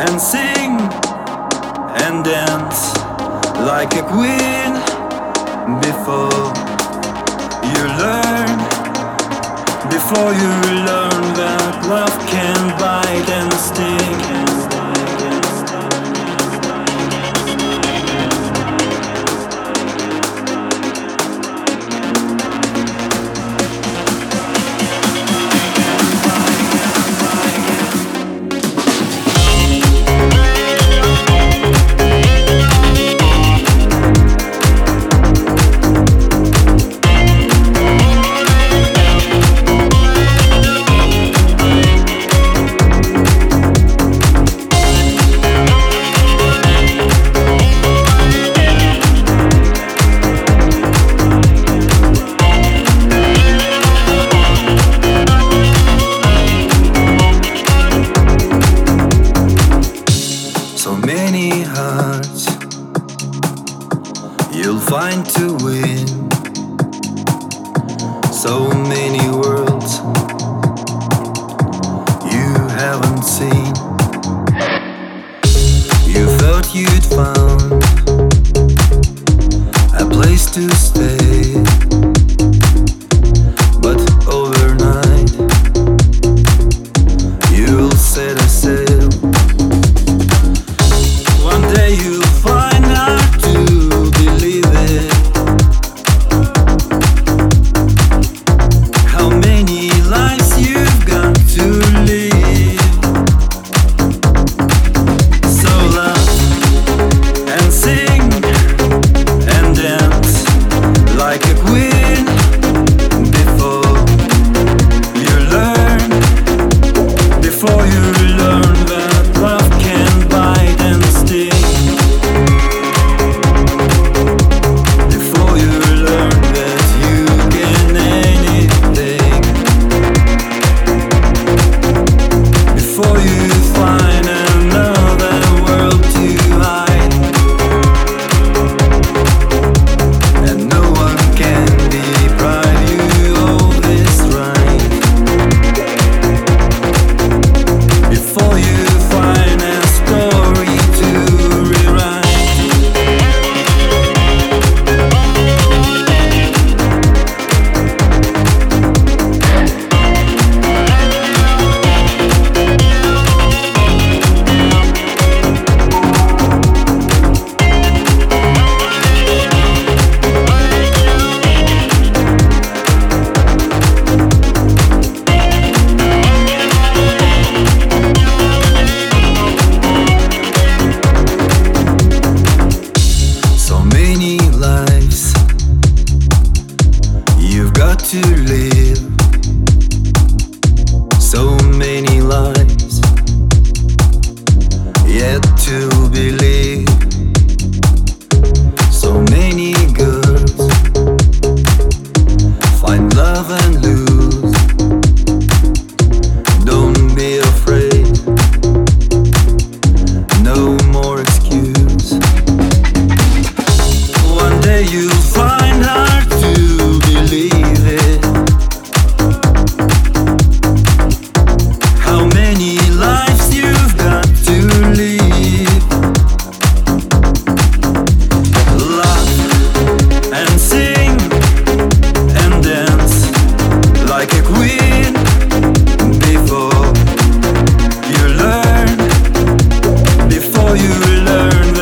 and sing and dance like a queen before you learn before you learn that love can bite and sting. fine to win. to live. all you learn